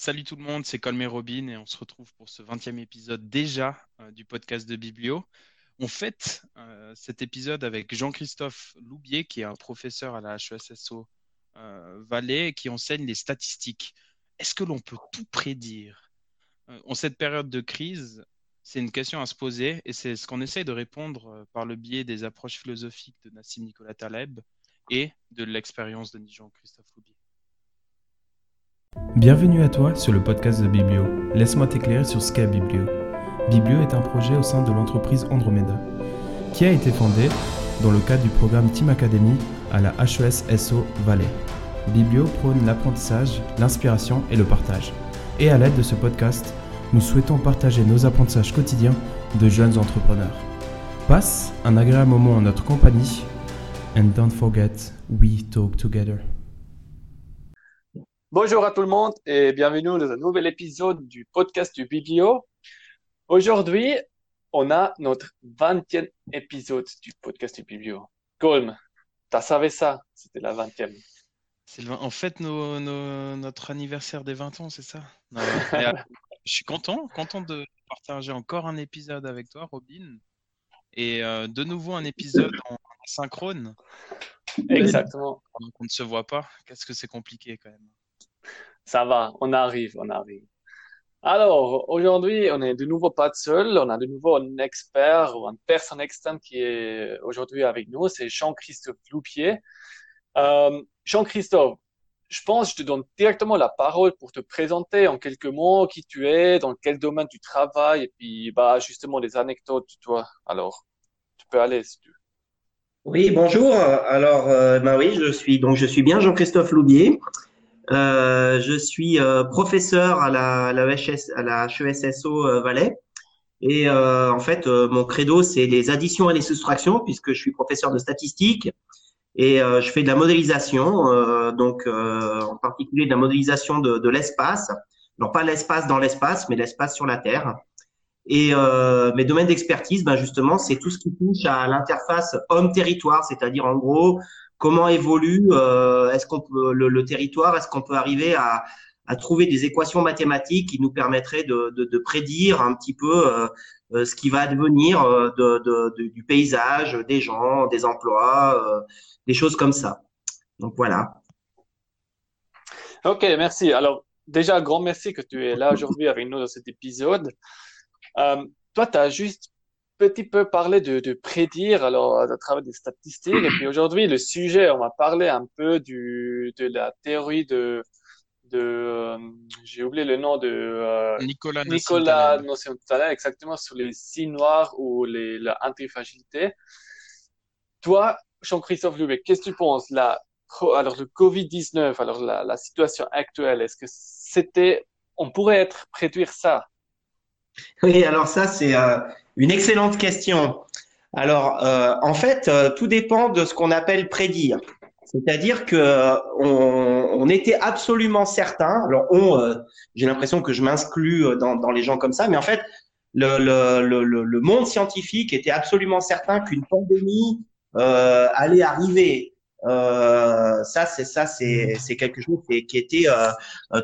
Salut tout le monde, c'est Colmé Robin et on se retrouve pour ce 20e épisode déjà euh, du podcast de Biblio. On fête euh, cet épisode avec Jean-Christophe Loubier, qui est un professeur à la HESSO euh, Valais qui enseigne les statistiques. Est-ce que l'on peut tout prédire? En cette période de crise, c'est une question à se poser et c'est ce qu'on essaye de répondre par le biais des approches philosophiques de Nassim Nicolas Taleb et de l'expérience de Jean-Christophe Loubier. Bienvenue à toi sur le podcast de Biblio. Laisse-moi t'éclairer sur ce qu'est Biblio. Biblio est un projet au sein de l'entreprise Andromeda, qui a été fondé dans le cadre du programme Team Academy à la HES-SO Valais. Biblio prône l'apprentissage, l'inspiration et le partage. Et à l'aide de ce podcast, nous souhaitons partager nos apprentissages quotidiens de jeunes entrepreneurs. Passe un agréable moment en notre compagnie and don't forget, we talk together. Bonjour à tout le monde et bienvenue dans un nouvel épisode du podcast du Biblio. Aujourd'hui, on a notre 20e épisode du podcast du Biblio. Colm, t'as savais ça C'était la 20e. C'est en fait notre anniversaire des 20 ans, c'est ça? Euh, Je suis content, content de partager encore un épisode avec toi, Robin. Et euh, de nouveau un épisode en synchrone. Exactement. on ne se voit pas. Qu'est-ce que c'est compliqué quand même. Ça va, on arrive, on arrive. Alors, aujourd'hui, on est de nouveau pas seul. On a de nouveau un expert ou une personne externe qui est aujourd'hui avec nous. C'est Jean-Christophe Loupier. Euh, Jean-Christophe, je pense que je te donne directement la parole pour te présenter en quelques mots qui tu es, dans quel domaine tu travailles et puis bah, justement des anecdotes toi. Alors, tu peux aller si tu veux. Oui, bonjour. Alors, euh, bah oui, je suis donc je suis bien Jean-Christophe Loubier. Euh, je suis euh, professeur à la, la, HS, à la HESSO euh, Valais. Et euh, en fait, mon credo, c'est les additions et les soustractions, puisque je suis professeur de statistique et je fais de la modélisation, donc en particulier de la modélisation de, de l'espace. Alors pas l'espace dans l'espace, mais l'espace sur la Terre. Et euh, mes domaines d'expertise, ben justement, c'est tout ce qui touche à l'interface homme-territoire, c'est-à-dire en gros comment évolue euh, est-ce qu'on peut le, le territoire est-ce qu'on peut arriver à, à, trouver des équations mathématiques qui nous permettraient de, de, de prédire un petit peu euh, euh ce qui va advenir euh, de, du paysage, des gens, des emplois, des choses comme ça. Donc voilà. Ok, merci. Alors déjà, grand merci que tu es là aujourd'hui avec nous dans cet épisode. Euh, toi, tu as juste petit peu parlé de, de, prédire, alors à travers des statistiques. Et puis aujourd'hui, le sujet, on va parler un peu du, de la théorie de, de euh, j'ai oublié le nom de euh, Nicolas Nicolas Notion exactement sur les signes noirs ou les, la antifragilité. Toi, Jean-Christophe Lubet, qu'est-ce que tu penses? Là Alors le Covid-19, alors la, la situation actuelle, est-ce que c'était, on pourrait être prédire ça? Oui, alors ça c'est euh, une excellente question. Alors, euh, en fait, euh, tout dépend de ce qu'on appelle prédire. C'est-à-dire que euh, on, on, était absolument certain. Alors, on, euh, j'ai l'impression que je m'insclus dans, dans, les gens comme ça, mais en fait, le, le, le, le monde scientifique était absolument certain qu'une pandémie allait arriver. ça, c'est ça, c'est quelque chose qui, qui était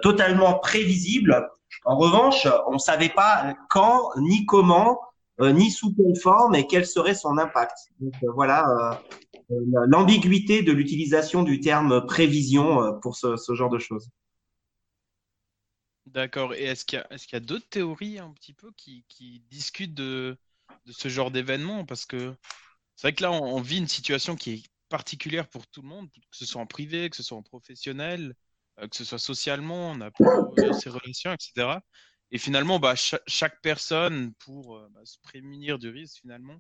totalement prévisible. En revanche, on ne savait pas quand ni comment euh, ni sous quelle forme et quel serait son impact. Euh, voilà euh, l'ambiguïté de l'utilisation du terme prévision pour ce, genre de choses. D'accord. Et est-ce qu'il y a, d'autres théories un petit peu qui, discutent de, ce genre d'événement? Parce que c'est vrai que là, on, on, vit une situation qui est particulière pour tout le monde, que ce soit en privé, que ce soit en professionnel, que ce soit socialement, on a ces relations, etc. Et finalement, bah, chaque, personne, pour euh, bah, se prémunir du risque, finalement,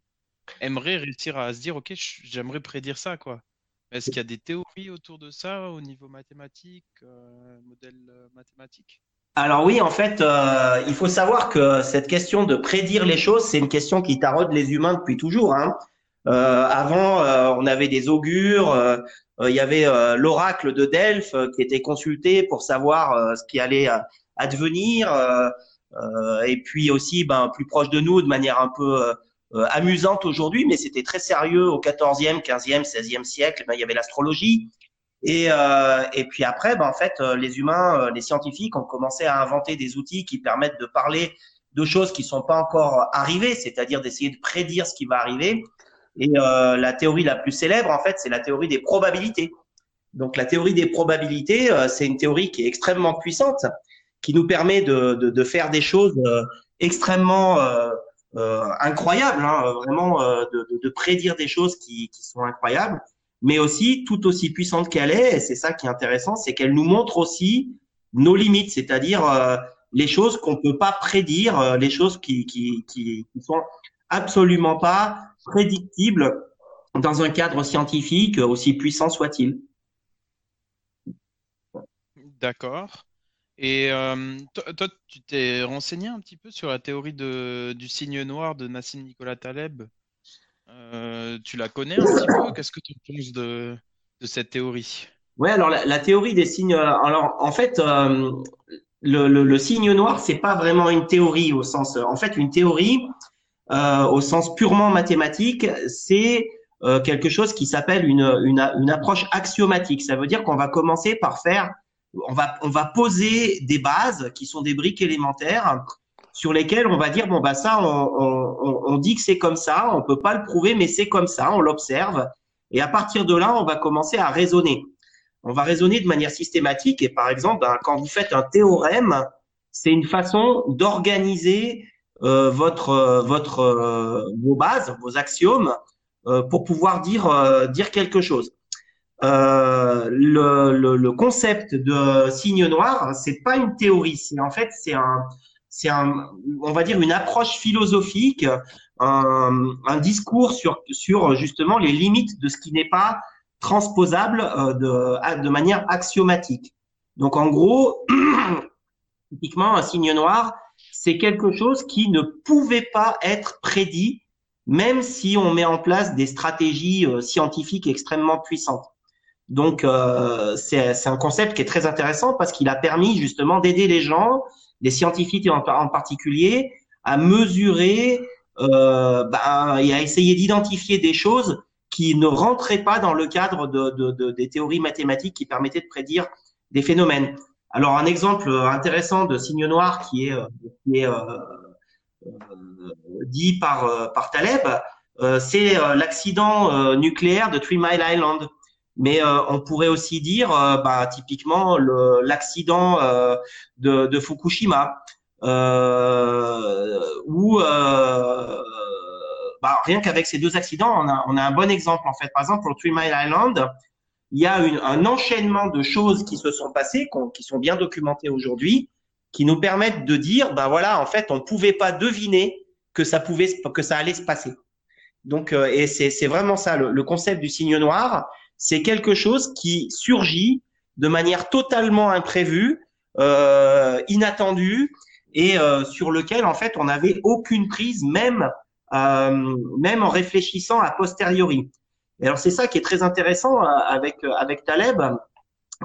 aimerait réussir à se dire, OK, j'aimerais prédire ça, quoi. Est-ce qu'il y a des théories autour de ça au niveau mathématique, euh, modèle euh, mathématique? Alors oui, en fait, euh, il faut savoir que cette question de prédire les choses, c'est une question qui taraude les humains depuis toujours. Hein. Avant, on avait des augures, il y avait l'oracle de Delphes qui était consulté pour savoir ce qui allait advenir. Euh, euh, et puis aussi, ben, plus proche de nous, de manière un peu euh, amusante aujourd'hui, mais c'était très sérieux au 14e, 15e, 16e siècle. Ben, il y avait l'astrologie. Et, et puis après, ben, en fait, les humains, les scientifiques ont commencé à inventer des outils qui permettent de parler de choses qui sont pas encore arrivées, c'est-à-dire d'essayer de prédire ce qui va arriver. Et euh, la théorie la plus célèbre, en fait, c'est la théorie des probabilités. Donc la théorie des probabilités, euh, c'est une théorie qui est extrêmement puissante, qui nous permet de, de, de faire des choses extrêmement incroyables, hein, vraiment de, de, prédire des choses qui, qui sont incroyables mais aussi tout aussi puissante qu'elle est, et c'est ça qui est intéressant, c'est qu'elle nous montre aussi nos limites, c'est-à-dire euh, les choses qu'on peut pas prédire, euh, les choses qui, qui, qui, qui sont absolument pas prédictibles dans un cadre scientifique, aussi puissant soit-il. D'accord. Et euh, toi, tu t'es renseigné un petit peu sur la théorie du signe noir de Nassim Nicolas Taleb? Euh, tu la connais un petit peu? Qu'est-ce que tu penses de, cette théorie? Ouais, alors la, théorie des signes. Alors en fait, euh, le, signe noir, c'est pas vraiment une théorie au sens. En fait, une théorie euh, au sens purement mathématique, c'est euh, quelque chose qui s'appelle une, une approche axiomatique. Ça veut dire qu'on va commencer par faire, on va poser des bases qui sont des briques élémentaires sur lesquels on va dire bon bah ça on, dit que c'est comme ça, on peut pas le prouver mais c'est comme ça, on l'observe et à partir de là on va commencer à raisonner. On va raisonner de manière systématique et par exemple ben, quand vous faites un théorème, c'est une façon d'organiser euh, votre euh, euh, vos bases, vos axiomes pour pouvoir dire dire quelque chose. Le, le, le, concept de signe noir, c'est pas une théorie, c'est en fait c'est un c'est un, on va dire une approche philosophique, un, un, discours sur, sur justement les limites de ce qui n'est pas transposable euh, de, de manière axiomatique. Donc en gros, typiquement un signe noir, c'est quelque chose qui ne pouvait pas être prédit, même si on met en place des stratégies euh, scientifiques extrêmement puissantes. Donc euh, c'est un concept qui est très intéressant parce qu'il a permis justement d'aider les gens les scientifiques en, particulier, à mesurer euh, ben, et à essayer d'identifier des choses qui ne rentraient pas dans le cadre de, de, de, des théories mathématiques qui permettaient de prédire des phénomènes. Alors un exemple intéressant de signe noir qui est, euh, qui est euh, euh, dit par, par Taleb, c'est l'accident nucléaire de Three Mile Island. Mais euh, on pourrait aussi dire, euh, bah, typiquement, l'accident euh, de, de, Fukushima, où bah, rien qu'avec ces deux accidents, on a, on a, un bon exemple en fait. Par exemple, pour Three Mile Island, il y a une, un enchaînement de choses qui se sont passées, qui sont bien documentées aujourd'hui, qui nous permettent de dire, bah voilà, en fait, on ne pouvait pas deviner que ça pouvait, que ça allait se passer. Donc, et c'est vraiment ça le, le, concept du signe noir c'est quelque chose qui surgit de manière totalement imprévue, euh, inattendue, et euh, sur lequel en fait on n'avait aucune prise, même euh, même en réfléchissant a posteriori. Et alors c'est ça qui est très intéressant euh, avec avec Taleb,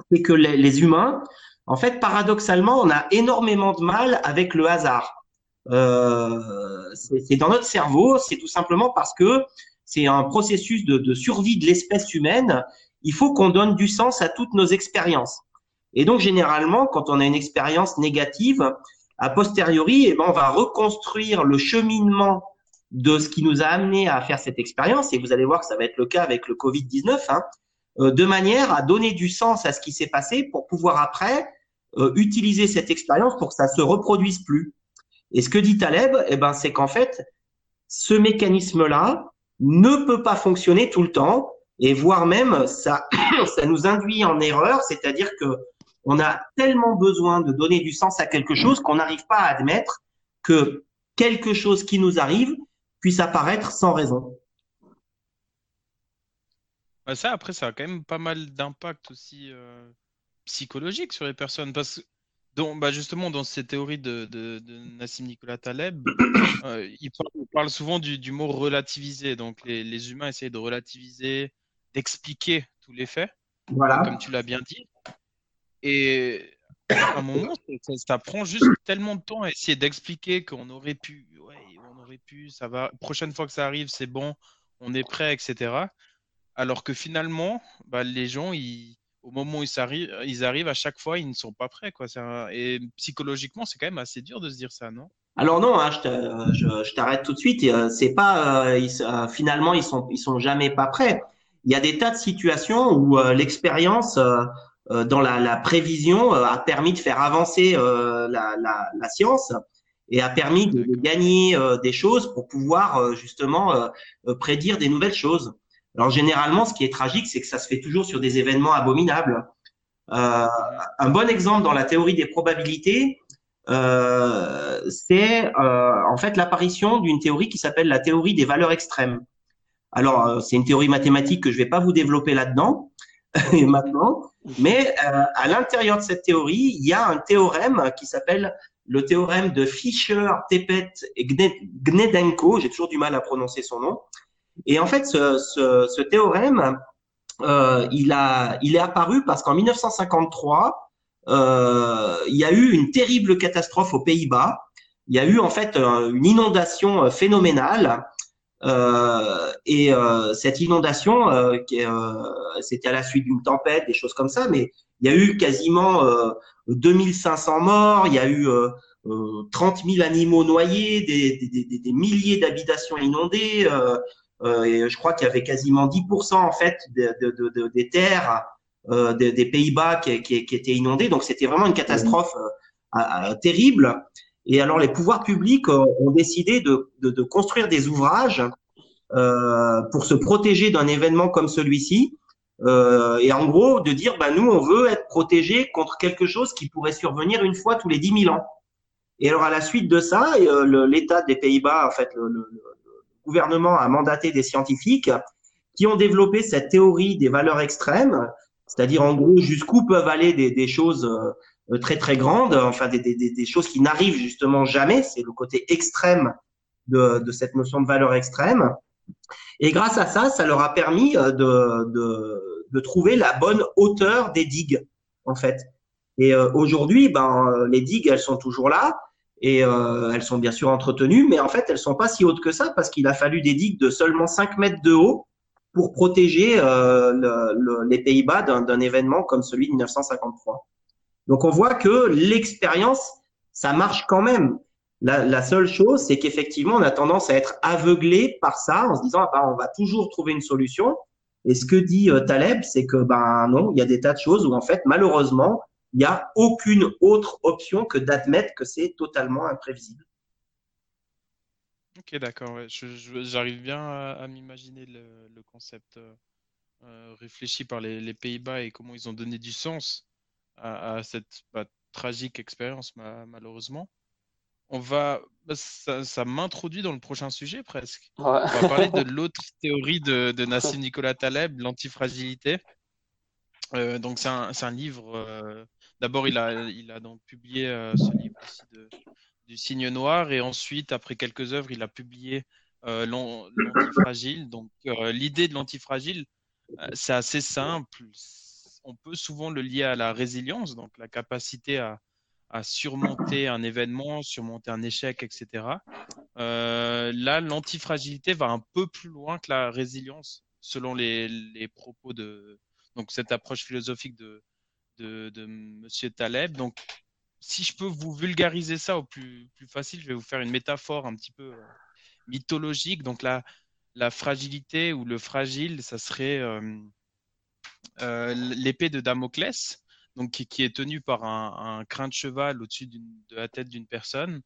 c'est que les, les, humains, en fait, paradoxalement, on a énormément de mal avec le hasard. Euh, c'est dans notre cerveau, c'est tout simplement parce que c'est un processus de, survie de l'espèce humaine. Il faut qu'on donne du sens à toutes nos expériences. Et donc, généralement, quand on a une expérience négative, a posteriori, eh ben, on va reconstruire le cheminement de ce qui nous a amené à faire cette expérience. Et vous allez voir que ça va être le cas avec le Covid-19, hein, euh, de manière à donner du sens à ce qui s'est passé pour pouvoir après euh, utiliser cette expérience pour que ça se reproduise plus. Et ce que dit Taleb, eh ben, c'est qu'en fait, ce mécanisme-là, ne peut pas fonctionner tout le temps et voire même ça, ça nous induit en erreur, c'est-à-dire que on a tellement besoin de donner du sens à quelque chose qu'on n'arrive pas à admettre que quelque chose qui nous arrive puisse apparaître sans raison. Ça, après, ça a quand même pas mal d'impact aussi euh, psychologique sur les personnes. Donc, bah justement, dans ces théories de, de, de Nassim Nicolas Taleb, euh, il, parle, souvent du, du, mot relativiser. Donc, les, les, humains essayent de relativiser, d'expliquer tous les faits, voilà. comme tu l'as bien dit. Et à un moment, ça, ça, prend juste tellement de temps à essayer d'expliquer qu'on aurait pu, ouais, on aurait pu, ça va, prochaine fois que ça arrive, c'est bon, on est prêt, etc. Alors que finalement, bah, les gens, ils au moment où ils arrivent, ils arrivent à chaque fois, ils ne sont pas prêts. Quoi. Et psychologiquement, c'est quand même assez dur de se dire ça, non? Alors non, hein, je t'arrête tout de suite. C'est pas finalement ils sont ils sont jamais pas prêts. Il y a des tas de situations où l'expérience dans la, la prévision a permis de faire avancer la, la, la, science et a permis de, gagner euh, des choses pour pouvoir euh, justement euh, prédire des nouvelles choses. Alors généralement, ce qui est tragique, c'est que ça se fait toujours sur des événements abominables. un bon exemple dans la théorie des probabilités, c'est en fait l'apparition d'une théorie qui s'appelle la théorie des valeurs extrêmes. Alors, c'est une théorie mathématique que je vais pas vous développer là-dedans maintenant, mais à l'intérieur de cette théorie, il y a un théorème qui s'appelle le théorème de Fischer, Tepet et Gnedenko, j'ai toujours du mal à prononcer son nom. Et en fait, ce, ce, ce théorème, euh, il, a, il est apparu parce qu'en 1953, euh, il y a eu une terrible catastrophe aux Pays-Bas. Il y a eu en fait une inondation phénoménale. Euh, et euh, cette inondation, euh, c'était à la suite d'une tempête, des choses comme ça, mais il y a eu quasiment 2500 morts, il y a eu 30 000 animaux noyés, des, des, milliers d'habitations inondées. Euh, et je crois qu'il y avait quasiment 10% en fait de, de, de, des terres euh, des, des Pays-Bas qui, qui, qui, étaient inondées. Donc c'était vraiment une catastrophe euh, terrible. Et alors les pouvoirs publics ont décidé de, de construire des ouvrages pour se protéger d'un événement comme celui-ci. Euh, et en gros, de dire, bah, nous, on veut être protégés contre quelque chose qui pourrait survenir une fois tous les 10 000 ans. Et alors, à la suite de ça, euh, l'État des Pays-Bas, en fait, le, le, gouvernement a mandaté des scientifiques qui ont développé cette théorie des valeurs extrêmes, c'est-à-dire en gros jusqu'où peuvent aller des, choses euh, très très grandes, enfin des, choses qui n'arrivent justement jamais. C'est le côté extrême de, cette notion de valeur extrême. Et grâce à ça, ça leur a permis de, de de trouver la bonne hauteur des digues, en fait. Et euh, aujourd'hui, ben, les digues, elles sont toujours là et euh, elles sont bien sûr entretenues, mais en fait, elles sont pas si hautes que ça parce qu'il a fallu des digues de seulement 5 mètres de haut pour protéger euh, le, les Pays-Bas d'un événement comme celui de 1953. Donc on voit que l'expérience, ça marche quand même. La, la seule chose, c'est qu'effectivement, on a tendance à être aveuglé par ça en se disant, ah ben, on va toujours trouver une solution. Et ce que dit euh, Taleb, c'est que ben non, il y a des tas de choses où en fait, malheureusement, il n'y a aucune autre option que d'admettre que c'est totalement imprévisible. Ok, d'accord. J'arrive bien à, m'imaginer le, concept euh, euh, réfléchi par les, Pays-Bas et comment ils ont donné du sens à, cette bah, tragique expérience, malheureusement on va, bah, ça, m'introduit dans le prochain sujet presque. On va parler de l'autre théorie de, Nassim Nicolas Taleb, l'antifragilité. Euh, donc c'est un, livre. Euh, d'abord, il a, donc publié euh, ce livre du Signe Noir, et ensuite, après quelques œuvres, il a publié l'antifragile. Donc l'idée de l'antifragile, c'est assez simple. On peut souvent le lier à la résilience, donc la capacité à, surmonter un événement, surmonter un échec, etc. Euh, là, l'antifragilité va un peu plus loin que la résilience, selon les, les propos de donc cette approche philosophique de, de, de Monsieur Taleb. Donc, si je peux vous vulgariser ça au plus, plus facile, je vais vous faire une métaphore un petit peu euh, mythologique. Donc, la, la fragilité ou le fragile, ça serait euh, euh, l'épée de Damoclès donc qui, est tenu par un, crin de cheval au-dessus de la tête d'une personne,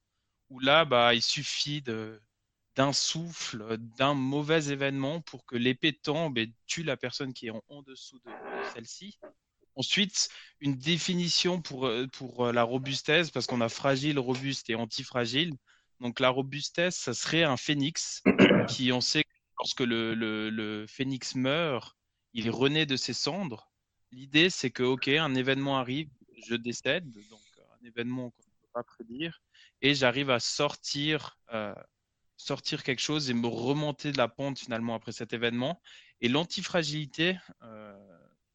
où là, bah, il suffit d'un souffle, d'un mauvais événement pour que l'épée tombe et tue la personne qui est en, dessous de, celle-ci. Ensuite, une définition pour, pour la robustesse, parce qu'on a fragile, robuste et antifragile. Donc la robustesse, ça serait un phénix qui, on sait, lorsque le, le, le phénix meurt, il renaît de ses cendres. L'idée, c'est que, OK, un événement arrive, je décède, donc un événement qu'on ne peut pas prédire, et j'arrive à sortir, euh, sortir quelque chose et me remonter de la pente finalement après cet événement. Et l'antifragilité, euh,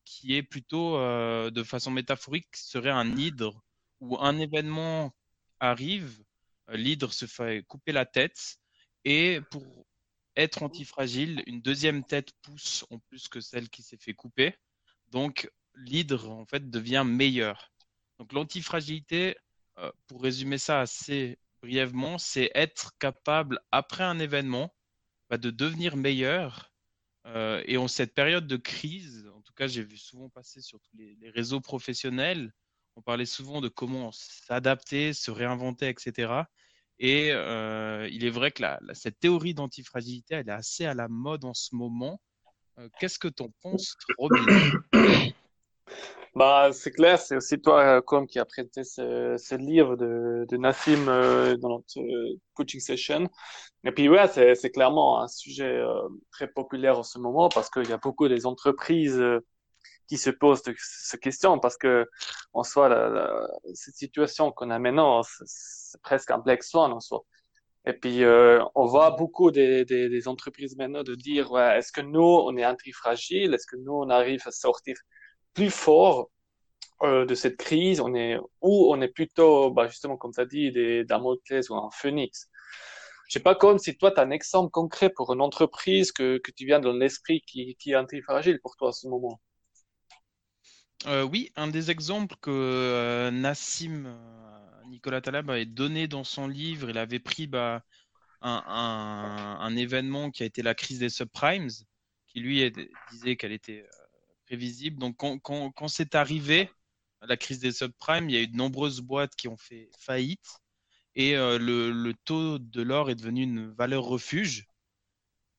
qui est plutôt euh, de façon métaphorique, serait un hydre où un événement arrive, l'hydre se fait couper la tête, et pour être antifragile, une deuxième tête pousse en plus que celle qui s'est fait couper. Donc, l'hydre en fait devient meilleur. Donc l'antifragilité, euh, pour résumer ça assez brièvement, c'est être capable après un événement bah, de devenir meilleur. Euh, et en cette période de crise, en tout cas j'ai vu souvent passer sur tous les, réseaux professionnels, on parlait souvent de comment s'adapter, se réinventer, etc. Et euh, il est vrai que cette théorie d'antifragilité, elle est assez à la mode en ce moment. Qu'est-ce que tu en penses, Robin? Bah, c'est clair, c'est aussi toi, comme qui a prêté ce, ce livre de, de Nassim euh, dans notre euh, coaching session. Et puis, ouais, c'est, clairement un sujet euh, très populaire en ce moment parce qu'il y a beaucoup des entreprises qui se posent de, cette question parce que, en soi, la, cette situation qu'on a maintenant, c'est, presque un black swan en soi. Et puis, on voit beaucoup des, des, des, entreprises maintenant de dire, ouais, est-ce que nous, on est antifragile? Est-ce que nous, on arrive à sortir plus fort euh, de cette crise, on est ou on est plutôt, bah, justement, comme tu as dit, des Damoclès ou un phénix. Je sais pas comme si toi, tu as un exemple concret pour une entreprise que, que tu viens dans l'esprit qui, qui est antifragile pour toi à ce moment. Euh, oui, un des exemples que euh, Nassim Nicolas Taleb avait donné dans son livre, il avait pris bah, un, un, un, événement qui a été la crise des subprimes, qui lui disait qu'elle était prévisible. Donc quand, c'est arrivé, la crise des subprimes, il y a eu de nombreuses boîtes qui ont fait faillite et euh, le, taux de l'or est devenu une valeur refuge.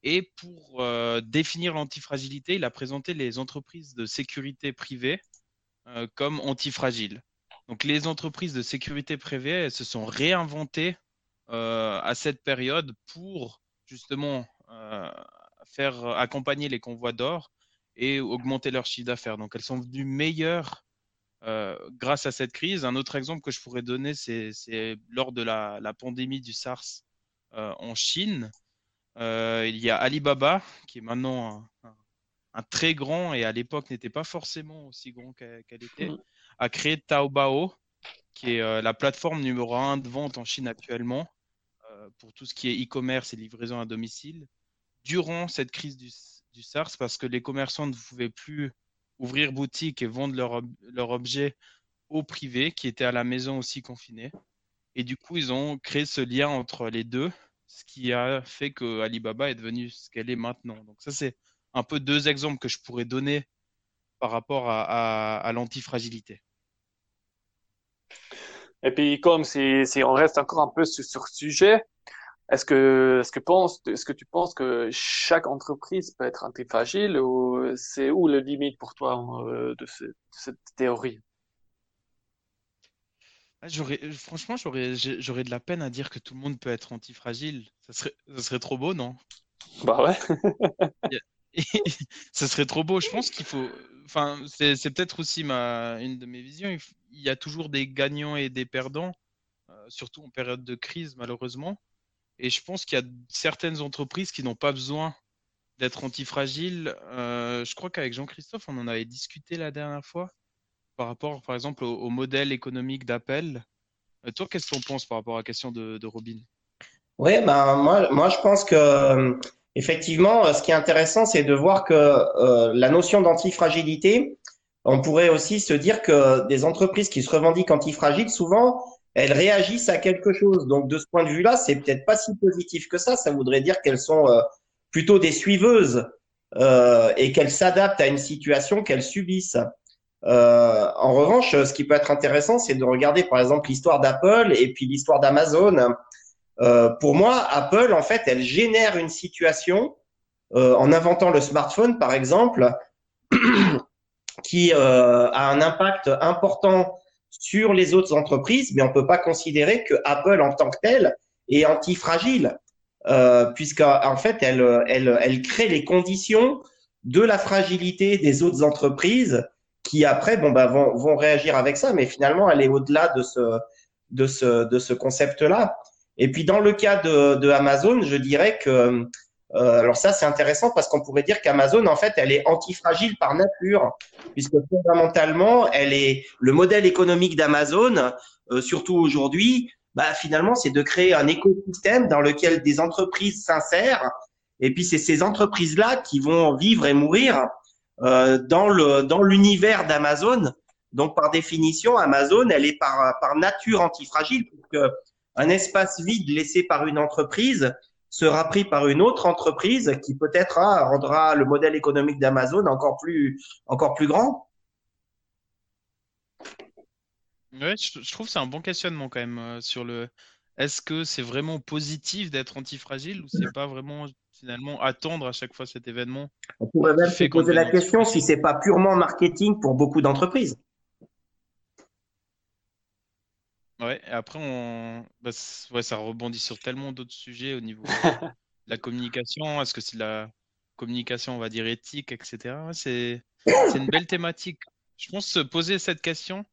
Et pour euh, définir l'antifragilité, il a présenté les entreprises de sécurité privée euh, comme antifragiles. Donc les entreprises de sécurité privée se sont réinventées à cette période pour justement faire accompagner les convois d'or et augmenter leur chiffre d'affaires. Donc elles sont venues meilleures euh, grâce à cette crise. Un autre exemple que je pourrais donner, c'est lors de la, pandémie du SARS euh, en Chine. Euh, il y a Alibaba, qui est maintenant un, très grand et à l'époque n'était pas forcément aussi grand qu'elle était, mm. a créé Taobao, qui est la plateforme numéro un de vente en Chine actuellement pour tout ce qui est e-commerce et livraison à domicile. Durant cette crise du, du SARS, parce que les commerçants ne pouvaient plus ouvrir boutique et vendre leurs leur objets au privé qui étaient à la maison aussi confinés. Et du coup, ils ont créé ce lien entre les deux, ce qui a fait que Alibaba est devenue ce qu'elle est maintenant. Donc ça, c'est un peu deux exemples que je pourrais donner par rapport à, l'antifragilité. Et puis, comme si, si, on reste encore un peu sur, ce sujet, est-ce que, est-ce que, pense, est-ce que tu penses que chaque entreprise peut être antifragile ou c'est où le limite pour toi euh, de, cette théorie? Ah, J'aurais, franchement, j'aurais, j'aurais de la peine à dire que tout le monde peut être antifragile. Ça serait, ça serait trop beau, non? Bah ouais. ça serait trop beau. Je pense qu'il faut. Enfin, c'est, c'est peut-être aussi ma, une de mes visions. Il y a toujours des gagnants et des perdants, euh, surtout en période de crise, malheureusement. Et je pense qu'il y a certaines entreprises qui n'ont pas besoin d'être antifragiles. Euh, je crois qu'avec Jean-Christophe, on en avait discuté la dernière fois par rapport, par exemple, au, modèle économique d'Apple. Euh, toi, qu'est-ce que tu penses par rapport à la question de, Robin? Oui, ben, moi, moi, je pense que euh, effectivement, ce qui est intéressant, c'est de voir que la notion d'antifragilité, on pourrait aussi se dire que des entreprises qui se revendiquent antifragiles, souvent, elles réagissent à quelque chose. Donc de ce point de vue-là, c'est peut-être pas si positif que ça. Ça voudrait dire qu'elles sont euh, plutôt des suiveuses euh, et qu'elles s'adaptent à une situation qu'elles subissent. Euh, en revanche, ce qui peut être intéressant, c'est de regarder par exemple l'histoire d'Apple et puis l'histoire d'Amazon. Euh, pour moi, Apple, en fait, elle génère une situation euh, en inventant le smartphone, par exemple, qui a un impact important sur les autres entreprises, mais on peut pas considérer que Apple en tant que tel est antifragile, euh, puisqu'en fait, elle, elle, elle crée les conditions de la fragilité des autres entreprises qui après bon bah vont, vont réagir avec ça, mais finalement elle est au-delà de ce de ce de ce concept-là. Et puis dans le cas de, de Amazon, je dirais que euh, alors ça, c'est intéressant parce qu'on pourrait dire qu'Amazon, en fait, elle est antifragile par nature, puisque fondamentalement, elle est le modèle économique d'Amazon, euh, surtout aujourd'hui, bah, finalement, c'est de créer un écosystème dans lequel des entreprises s'insèrent, et puis c'est ces entreprises-là qui vont vivre et mourir dans le dans l'univers d'Amazon. Donc par définition, Amazon, elle est par par nature antifragile. Que un espace vide laissé par une entreprise sera pris par une autre entreprise qui peut-être hein, rendra le modèle économique d'Amazon encore plus encore plus grand. Ouais, je, trouve que c'est un bon questionnement quand même euh, sur le. Est-ce que c'est vraiment positif d'être antifragile ou c'est pas vraiment finalement attendre à chaque fois cet événement On pourrait même se poser la question si c'est pas purement marketing pour beaucoup d'entreprises. Ouais, et après on, bah, ouais, ça rebondit sur tellement d'autres sujets au niveau de la communication. Est-ce que c'est la communication, on va dire éthique, etc. C'est une belle thématique. Je pense se poser cette question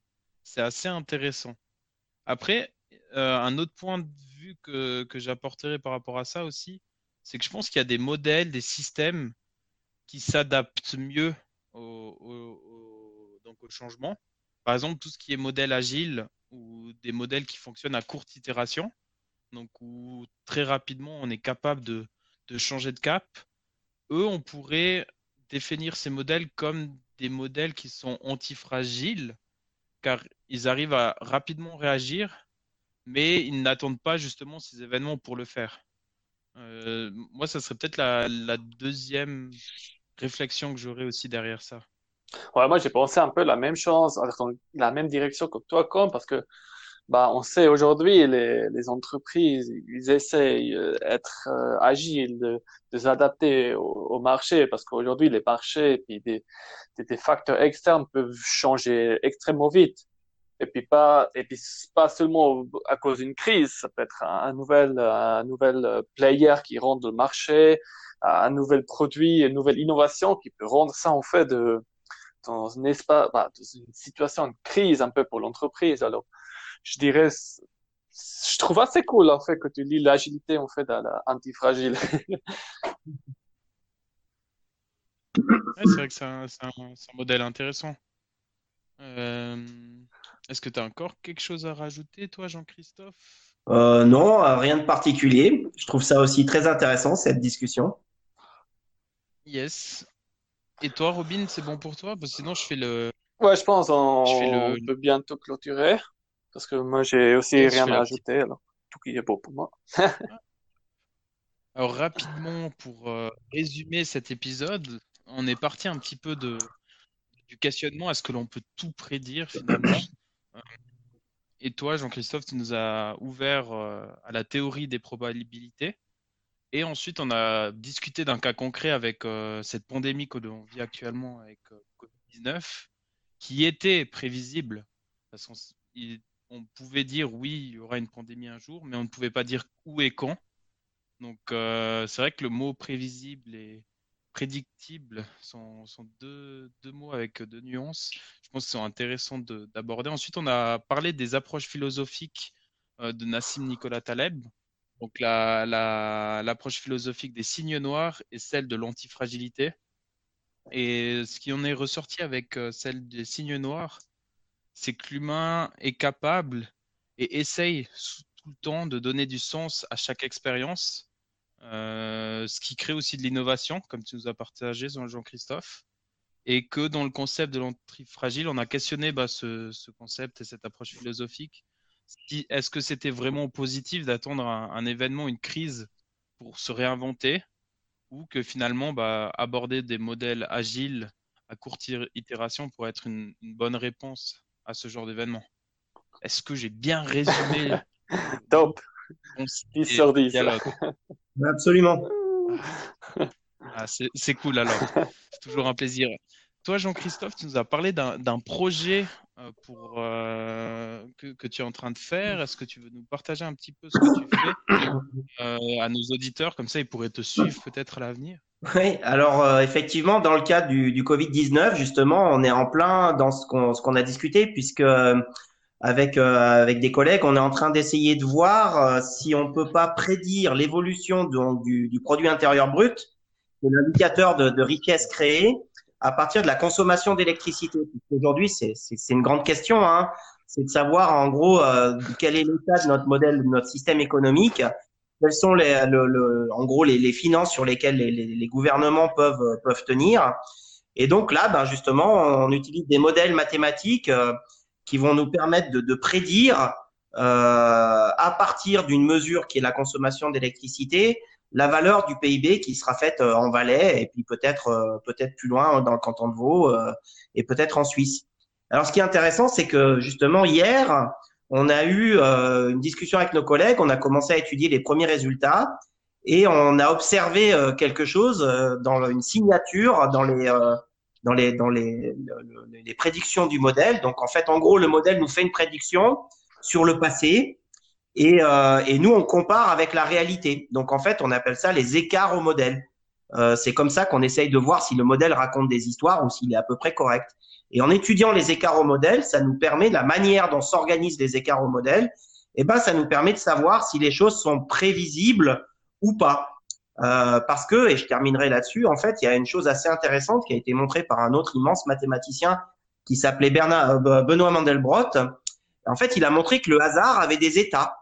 c'est assez intéressant. Après, euh, un autre point de vue que, que j'apporterai par rapport à ça aussi, c'est que je pense qu'il y a des modèles, des systèmes qui s'adaptent mieux au, donc au changement. Par exemple, tout ce qui est modèle agile ou des modèles qui fonctionnent à courte itération, donc où très rapidement on est capable de, changer de cap. Eux, on pourrait définir ces modèles comme des modèles qui sont antifragiles car ils arrivent à rapidement réagir, mais ils n'attendent pas justement ces événements pour le faire. Euh, moi, ça serait peut-être la, deuxième réflexion que j'aurais aussi derrière ça. Ouais, moi j'ai pensé un peu la même chose, la même direction que toi, comme parce que bah, on sait aujourd'hui, les, les entreprises, ils essayent d'être euh, agiles, de, de s'adapter au, au, marché, parce qu'aujourd'hui, les marchés et des, des, facteurs externes peuvent changer extrêmement vite. Et puis pas, et puis pas seulement à cause d'une crise, ça peut être un, nouvel, un nouvel player qui rentre le marché, un nouvel produit, une nouvelle innovation qui peut rendre ça en fait de, dans un espace, bah, dans une situation de crise un peu pour l'entreprise. Alors, je dirais, je trouve assez cool en fait que tu lis l'agilité en fait à l'antifragile. c'est vrai que c'est un, modèle intéressant. Euh, est-ce que tu as encore quelque chose à rajouter, toi, Jean-Christophe? Euh, Non, euh, rien de particulier. Je trouve ça aussi très intéressant, cette discussion. Yes. Et toi, Robin, c'est bon pour toi? Parce que sinon, je fais le. Ouais, je pense on, peut bientôt clôturer. Parce que moi, j'ai aussi rien à ajouter. Alors, tout qui est beau pour moi. alors, rapidement, pour euh, résumer cet épisode, on est parti un petit peu de, du questionnement est-ce que l'on peut tout prédire finalement euh, Et toi, Jean-Christophe, tu nous as ouvert euh, à la théorie des probabilités. Et ensuite, on a discuté d'un cas concret avec cette pandémie que vit actuellement avec Covid-19, qui était prévisible. Parce on pouvait dire oui, il y aura une pandémie un jour, mais on ne pouvait pas dire où et quand. Donc euh, c'est vrai que le mot prévisible et prédictible sont, deux, mots avec deux nuances. Je pense qu'ils sont intéressants d'aborder. Ensuite, on a parlé des approches philosophiques euh, de Nassim Nicolas Taleb. Donc l'approche philosophique des signes noirs et celle de l'antifragilité. Et ce qui en est ressorti avec euh, celle des signes noirs, c'est que l'humain est capable et essaye tout le temps de donner du sens à chaque expérience, euh, ce qui crée aussi de l'innovation, comme tu nous as partagé, Jean-Christophe, et que dans le concept de l'antifragile, on a questionné bah, ce, concept et cette approche philosophique. Est-ce que c'était vraiment positif d'attendre un, événement, une crise pour se réinventer, ou que finalement bah, aborder des modèles agiles à courte itération pourrait être une bonne réponse à ce genre d'événement? Est-ce que j'ai bien résumé Top 10 sur 10. Absolument. Ah, c'est cool alors. C'est toujours un plaisir. Toi, Jean-Christophe, tu nous as parlé d'un projet pour, euh, que, que, tu es en train de faire. Est-ce que tu veux nous partager un petit peu ce que tu fais euh, à nos auditeurs? Comme ça, ils pourraient te suivre peut-être à l'avenir. Oui, alors euh, effectivement, dans le cadre du, du Covid-19, justement, on est en plein dans ce qu'on a discuté, puisque euh, avec euh, avec des collègues, on est en train d'essayer de voir si on peut pas prédire l'évolution du, du produit intérieur brut, l'indicateur de, de richesse créée, à partir de la consommation d'électricité. Aujourd'hui, c'est une grande question, hein. C'est de savoir en gros quel est l'état de notre modèle, de notre système économique quelles sont les, le, le, en gros les, les, finances sur lesquelles les, les, gouvernements peuvent, peuvent tenir. Et donc là, ben justement, on utilise des modèles mathématiques euh, qui vont nous permettre de, de prédire euh, à partir d'une mesure qui est la consommation d'électricité, la valeur du PIB qui sera faite euh, en Valais et puis peut-être euh, peut-être plus loin dans le canton de Vaud euh, et peut-être en Suisse. Alors ce qui est intéressant, c'est que justement hier, on a eu une discussion avec nos collègues, on a commencé à étudier les premiers résultats et on a observé quelque chose dans une signature dans les dans les dans les, les prédictions du modèle. Donc en fait, en gros, le modèle nous fait une prédiction sur le passé et, euh, et, nous, on compare avec la réalité. Donc, en fait, on appelle ça les écarts au modèle. Euh, c'est comme ça qu'on essaye de voir si le modèle raconte des histoires ou s'il est à peu près correct. Et en étudiant les écarts au modèle, ça nous permet, la manière dont s'organisent les écarts au modèle, eh ben, ça nous permet de savoir si les choses sont prévisibles ou pas. Euh, parce que, et je terminerai là-dessus, en fait, il y a une chose assez intéressante qui a été montrée par un autre immense mathématicien qui s'appelait Bernard, euh, Benoît Mandelbrot. En fait, il a montré que le hasard avait des états.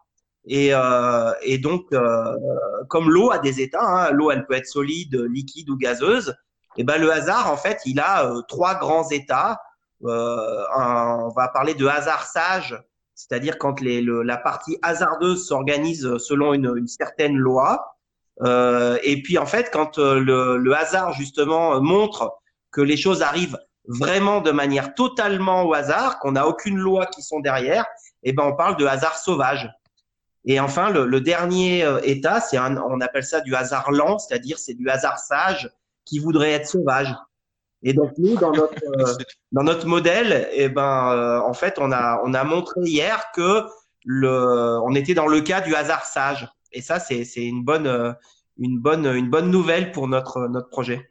Et, euh, et donc, euh, comme l'eau a des états, hein, l'eau elle peut être solide, liquide ou gazeuse. Et ben le hasard en fait, il a euh, trois grands états. On va parler de hasard sage, c'est-à-dire quand les, le, la partie hasardeuse s'organise selon une, une, certaine loi. Euh, et puis en fait, quand le, le, hasard justement montre que les choses arrivent vraiment de manière totalement au hasard, qu'on n'a aucune loi qui sont derrière, et ben on parle de hasard sauvage. Et enfin, le, le dernier euh, état, c'est un, on appelle ça du hasard lent, c'est-à-dire c'est du hasard sage qui voudrait être sauvage. Et donc nous, dans notre euh, dans notre modèle, eh ben, euh, en fait, on a on a montré hier que le, on était dans le cas du hasard sage. Et ça, c'est c'est une bonne une bonne une bonne nouvelle pour notre notre projet.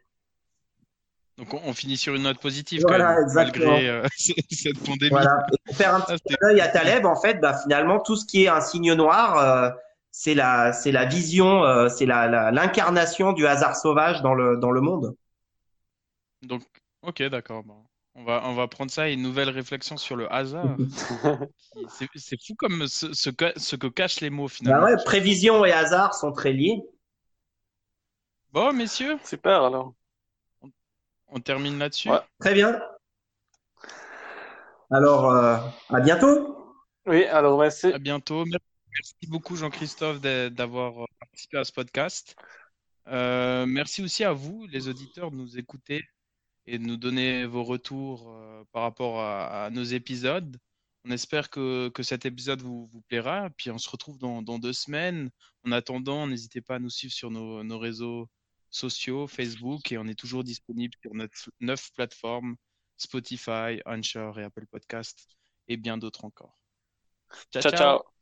Donc on, finit sur une note positive voilà, quand même, malgré euh, cette pandémie. Voilà. Et pour faire un petit peu d'œil à Taleb, en fait, bah, finalement, tout ce qui est un signe noir, euh, c'est la, c'est la vision, euh, c'est la, l'incarnation du hasard sauvage dans le, dans le monde. Donc, ok, d'accord. Bon. On va, on va prendre ça et une nouvelle réflexion sur le hasard. c'est, c'est fou comme ce, ce, que, ce que cachent les mots finalement. Bah ouais, prévision et hasard sont très liés. Bon, messieurs. Super alors. On termine là-dessus? Ouais. Très bien. Alors, euh, à bientôt. Oui, alors merci. À bientôt. Merci beaucoup, Jean-Christophe, d'avoir participé à ce podcast. Euh, merci aussi à vous, les auditeurs, de nous écouter et de nous donner vos retours euh, par rapport à, à, nos épisodes. On espère que, que cet épisode vous, vous, plaira. Puis on se retrouve dans, dans, deux semaines. En attendant, n'hésitez pas à nous suivre sur nos, nos réseaux sociaux, Facebook, et on est toujours disponible sur notre neuf plateformes, Spotify, Anchor et Apple Podcast, et bien d'autres encore. ciao. ciao. ciao.